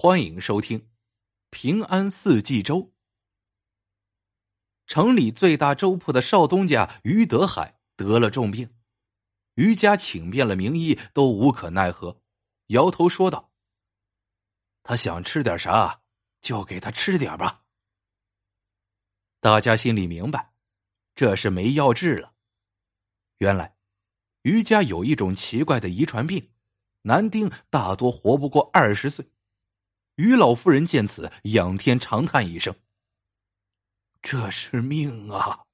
欢迎收听平安四季粥。城里最大粥铺的少东家于德海得了重病，于家请遍了名医都无可奈何，摇头说道：“他想吃点啥，就给他吃点吧。”大家心里明白，这是没药治了。原来，于家有一种奇怪的遗传病，男丁大多活不过二十岁。于老夫人见此，仰天长叹一声：“这是命啊！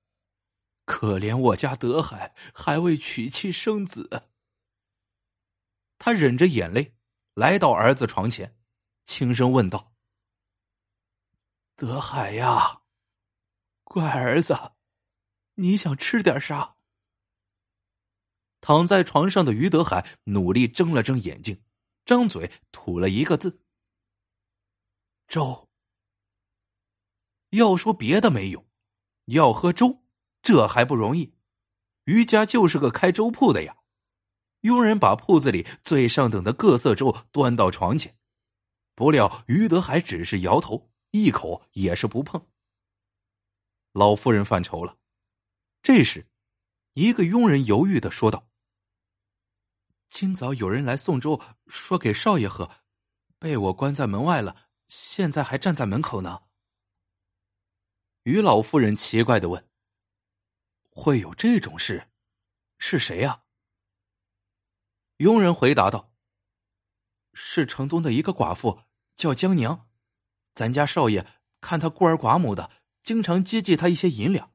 可怜我家德海还未娶妻生子。”他忍着眼泪来到儿子床前，轻声问道：“德海呀，乖儿子，你想吃点啥？”躺在床上的于德海努力睁了睁眼睛，张嘴吐了一个字。粥。要说别的没有，要喝粥，这还不容易。于家就是个开粥铺的呀。佣人把铺子里最上等的各色粥端到床前，不料于德海只是摇头，一口也是不碰。老夫人犯愁了。这时，一个佣人犹豫的说道：“今早有人来送粥，说给少爷喝，被我关在门外了。”现在还站在门口呢。于老夫人奇怪的问：“会有这种事？是谁呀？”佣人回答道：“是城东的一个寡妇，叫江娘。咱家少爷看她孤儿寡母的，经常接济她一些银两。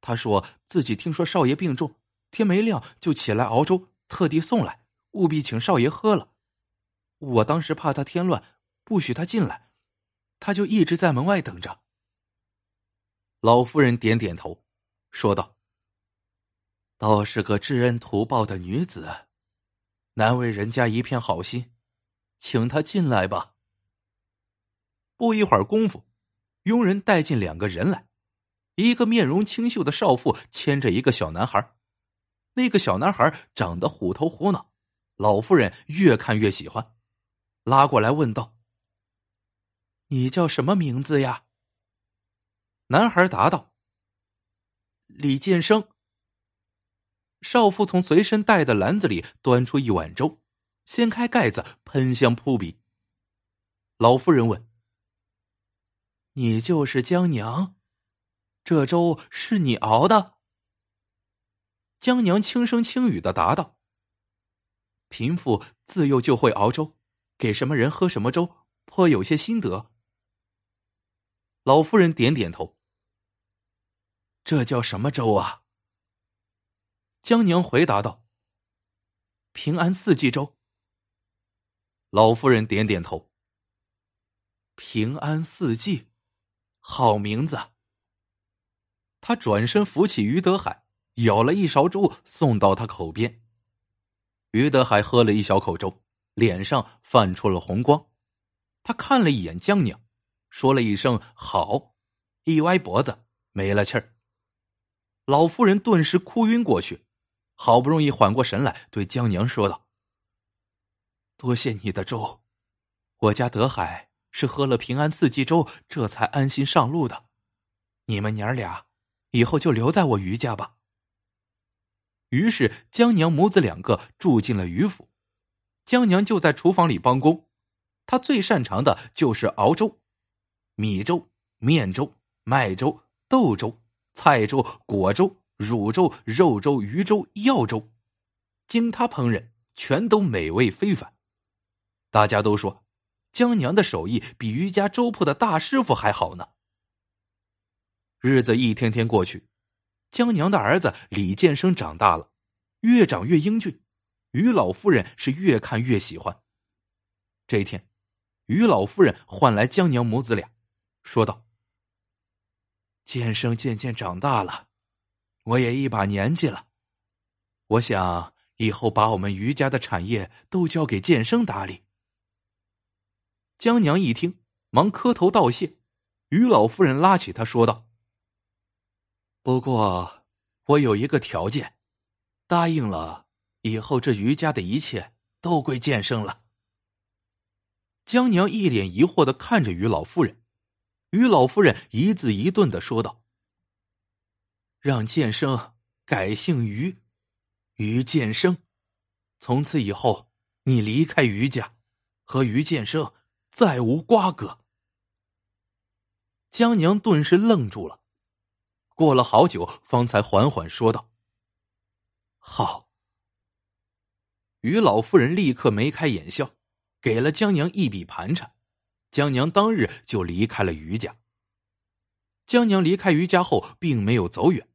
他说自己听说少爷病重，天没亮就起来熬粥，特地送来，务必请少爷喝了。我当时怕他添乱。”不许他进来，他就一直在门外等着。老夫人点点头，说道：“倒是个知恩图报的女子，难为人家一片好心，请她进来吧。”不一会儿功夫，佣人带进两个人来，一个面容清秀的少妇牵着一个小男孩，那个小男孩长得虎头虎脑，老夫人越看越喜欢，拉过来问道。你叫什么名字呀？男孩答道：“李建生。”少妇从随身带的篮子里端出一碗粥，掀开盖子，喷香扑鼻。老夫人问：“你就是江娘？这粥是你熬的？”江娘轻声轻语的答道：“贫妇自幼就会熬粥，给什么人喝什么粥，颇有些心得。”老夫人点点头。这叫什么粥啊？江娘回答道：“平安四季粥。”老夫人点点头。平安四季，好名字。他转身扶起于德海，舀了一勺粥送到他口边。于德海喝了一小口粥，脸上泛出了红光。他看了一眼江娘。说了一声“好”，一歪脖子没了气儿。老夫人顿时哭晕过去，好不容易缓过神来，对江娘说道：“多谢你的粥，我家德海是喝了平安四季粥，这才安心上路的。你们娘俩以后就留在我余家吧。”于是江娘母子两个住进了余府，江娘就在厨房里帮工，她最擅长的就是熬粥。米粥、面粥、麦粥、豆粥、菜粥、果粥、乳粥、肉粥、鱼粥、药粥，经他烹饪，全都美味非凡。大家都说，江娘的手艺比余家粥铺的大师傅还好呢。日子一天天过去，江娘的儿子李建生长大了，越长越英俊，于老夫人是越看越喜欢。这一天，于老夫人唤来江娘母子俩。说道：“剑生渐渐长大了，我也一把年纪了，我想以后把我们余家的产业都交给剑生打理。”江娘一听，忙磕头道谢。于老夫人拉起他说道：“不过我有一个条件，答应了以后，这余家的一切都归剑生了。”江娘一脸疑惑的看着于老夫人，于老夫人一字一顿的说道：“让剑生改姓于，于剑生，从此以后你离开于家，和于剑生再无瓜葛。”江娘顿时愣住了，过了好久，方才缓缓说道：“好。”于老夫人立刻眉开眼笑。给了江娘一笔盘缠，江娘当日就离开了余家。江娘离开余家后，并没有走远，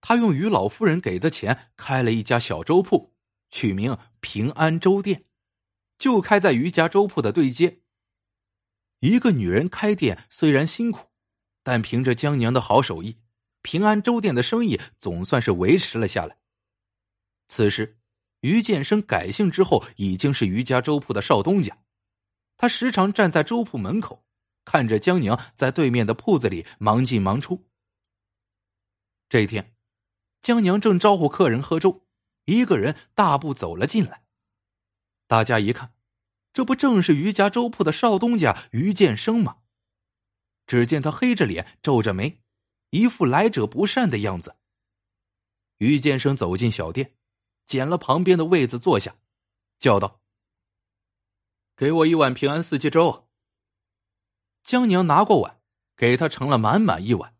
她用于老夫人给的钱开了一家小粥铺，取名平安粥店，就开在余家粥铺的对街。一个女人开店虽然辛苦，但凭着江娘的好手艺，平安粥店的生意总算是维持了下来。此时。于建生改姓之后，已经是余家粥铺的少东家。他时常站在粥铺门口，看着江娘在对面的铺子里忙进忙出。这一天，江娘正招呼客人喝粥，一个人大步走了进来。大家一看，这不正是余家粥铺的少东家于建生吗？只见他黑着脸，皱着眉，一副来者不善的样子。于建生走进小店。捡了旁边的位子坐下，叫道：“给我一碗平安四季粥。”江娘拿过碗，给他盛了满满一碗。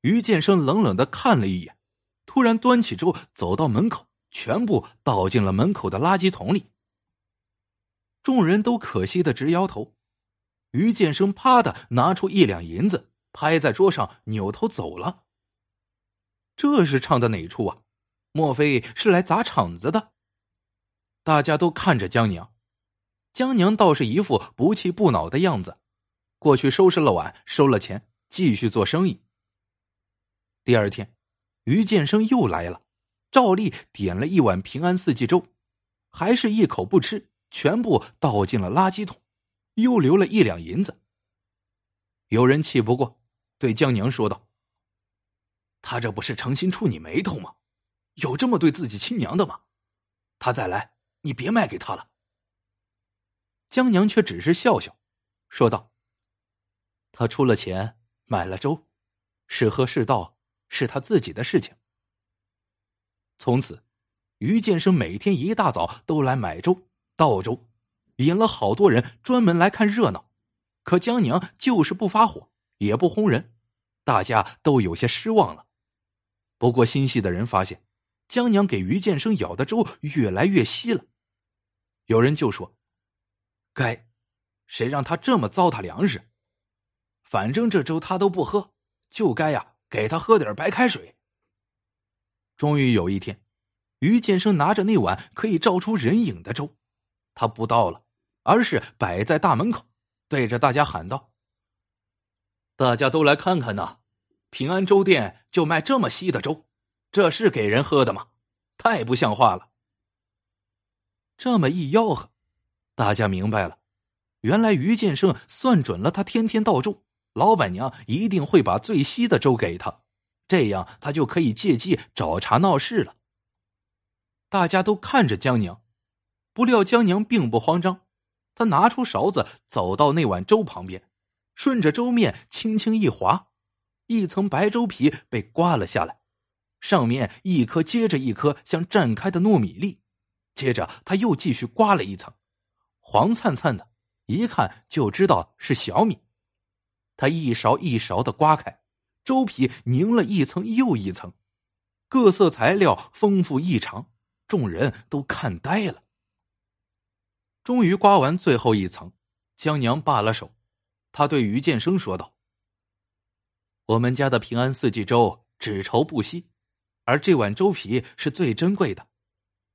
于建生冷冷的看了一眼，突然端起粥走到门口，全部倒进了门口的垃圾桶里。众人都可惜的直摇头。于建生啪的拿出一两银子，拍在桌上，扭头走了。这是唱的哪出啊？莫非是来砸场子的？大家都看着江娘，江娘倒是一副不气不恼的样子，过去收拾了碗，收了钱，继续做生意。第二天，于建生又来了，照例点了一碗平安四季粥，还是一口不吃，全部倒进了垃圾桶，又留了一两银子。有人气不过，对江娘说道：“他这不是诚心触你眉头吗？”有这么对自己亲娘的吗？他再来，你别卖给他了。江娘却只是笑笑，说道：“他出了钱买了粥，是喝是倒是他自己的事情。”从此，于建生每天一大早都来买粥、倒粥，引了好多人专门来看热闹。可江娘就是不发火，也不轰人，大家都有些失望了。不过心细的人发现。江娘给于建生舀的粥越来越稀了，有人就说：“该，谁让他这么糟蹋粮食？反正这粥他都不喝，就该呀给他喝点白开水。”终于有一天，于建生拿着那碗可以照出人影的粥，他不倒了，而是摆在大门口，对着大家喊道：“大家都来看看呐，平安粥店就卖这么稀的粥。”这是给人喝的吗？太不像话了！这么一吆喝，大家明白了，原来于建生算准了，他天天倒粥，老板娘一定会把最稀的粥给他，这样他就可以借机找茬闹事了。大家都看着江娘，不料江娘并不慌张，她拿出勺子，走到那碗粥旁边，顺着粥面轻轻一划，一层白粥皮被刮了下来。上面一颗接着一颗像绽开的糯米粒，接着他又继续刮了一层，黄灿灿的，一看就知道是小米。他一勺一勺的刮开，粥皮凝了一层又一层，各色材料丰富异常，众人都看呆了。终于刮完最后一层，江娘罢了手，他对于建生说道：“我们家的平安四季粥只稠不稀。”而这碗粥皮是最珍贵的，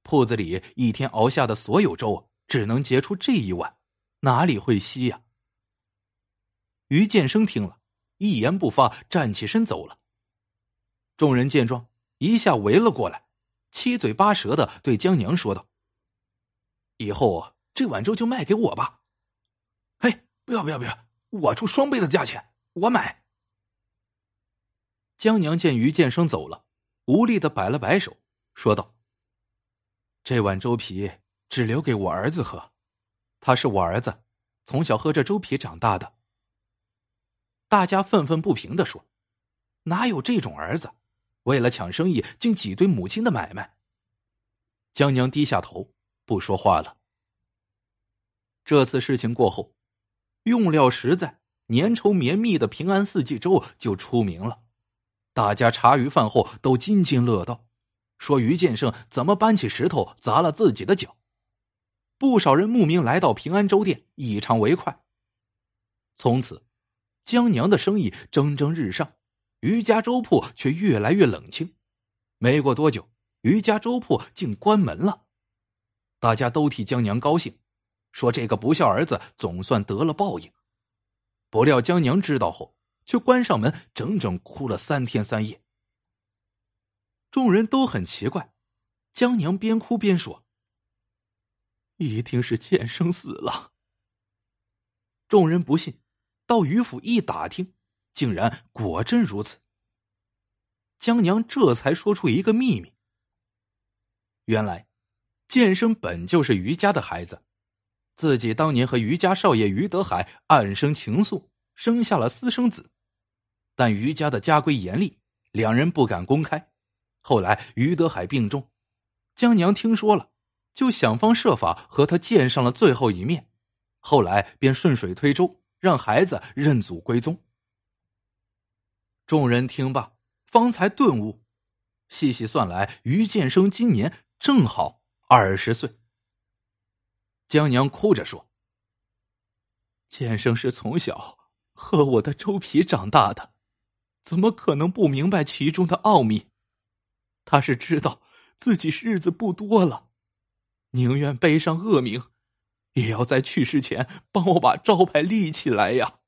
铺子里一天熬下的所有粥，只能结出这一碗，哪里会稀呀？于建生听了一言不发，站起身走了。众人见状，一下围了过来，七嘴八舌的对江娘说道：“以后这碗粥就卖给我吧。”“嘿，不要不要不要，我出双倍的价钱，我买。”江娘见于建生走了。无力的摆了摆手，说道：“这碗粥皮只留给我儿子喝，他是我儿子，从小喝着粥皮长大的。大家愤愤不平的说：“哪有这种儿子？为了抢生意，竟挤兑母亲的买卖。”江娘低下头，不说话了。这次事情过后，用料实在、粘稠绵密的平安四季粥就出名了。大家茶余饭后都津津乐道，说于建胜怎么搬起石头砸了自己的脚。不少人慕名来到平安粥店一尝为快。从此，江娘的生意蒸蒸日上，于家粥铺却越来越冷清。没过多久，于家粥铺竟关门了。大家都替江娘高兴，说这个不孝儿子总算得了报应。不料江娘知道后，却关上门，整整哭了三天三夜。众人都很奇怪，江娘边哭边说。一定是剑生死了。众人不信，到于府一打听，竟然果真如此。江娘这才说出一个秘密：原来，剑生本就是余家的孩子，自己当年和余家少爷于德海暗生情愫，生下了私生子，但余家的家规严厉，两人不敢公开。后来于德海病重，江娘听说了。就想方设法和他见上了最后一面，后来便顺水推舟，让孩子认祖归宗。众人听罢，方才顿悟，细细算来，于建生今年正好二十岁。江娘哭着说：“建生是从小喝我的粥皮长大的，怎么可能不明白其中的奥秘？他是知道自己日子不多了。”宁愿背上恶名，也要在去世前帮我把招牌立起来呀！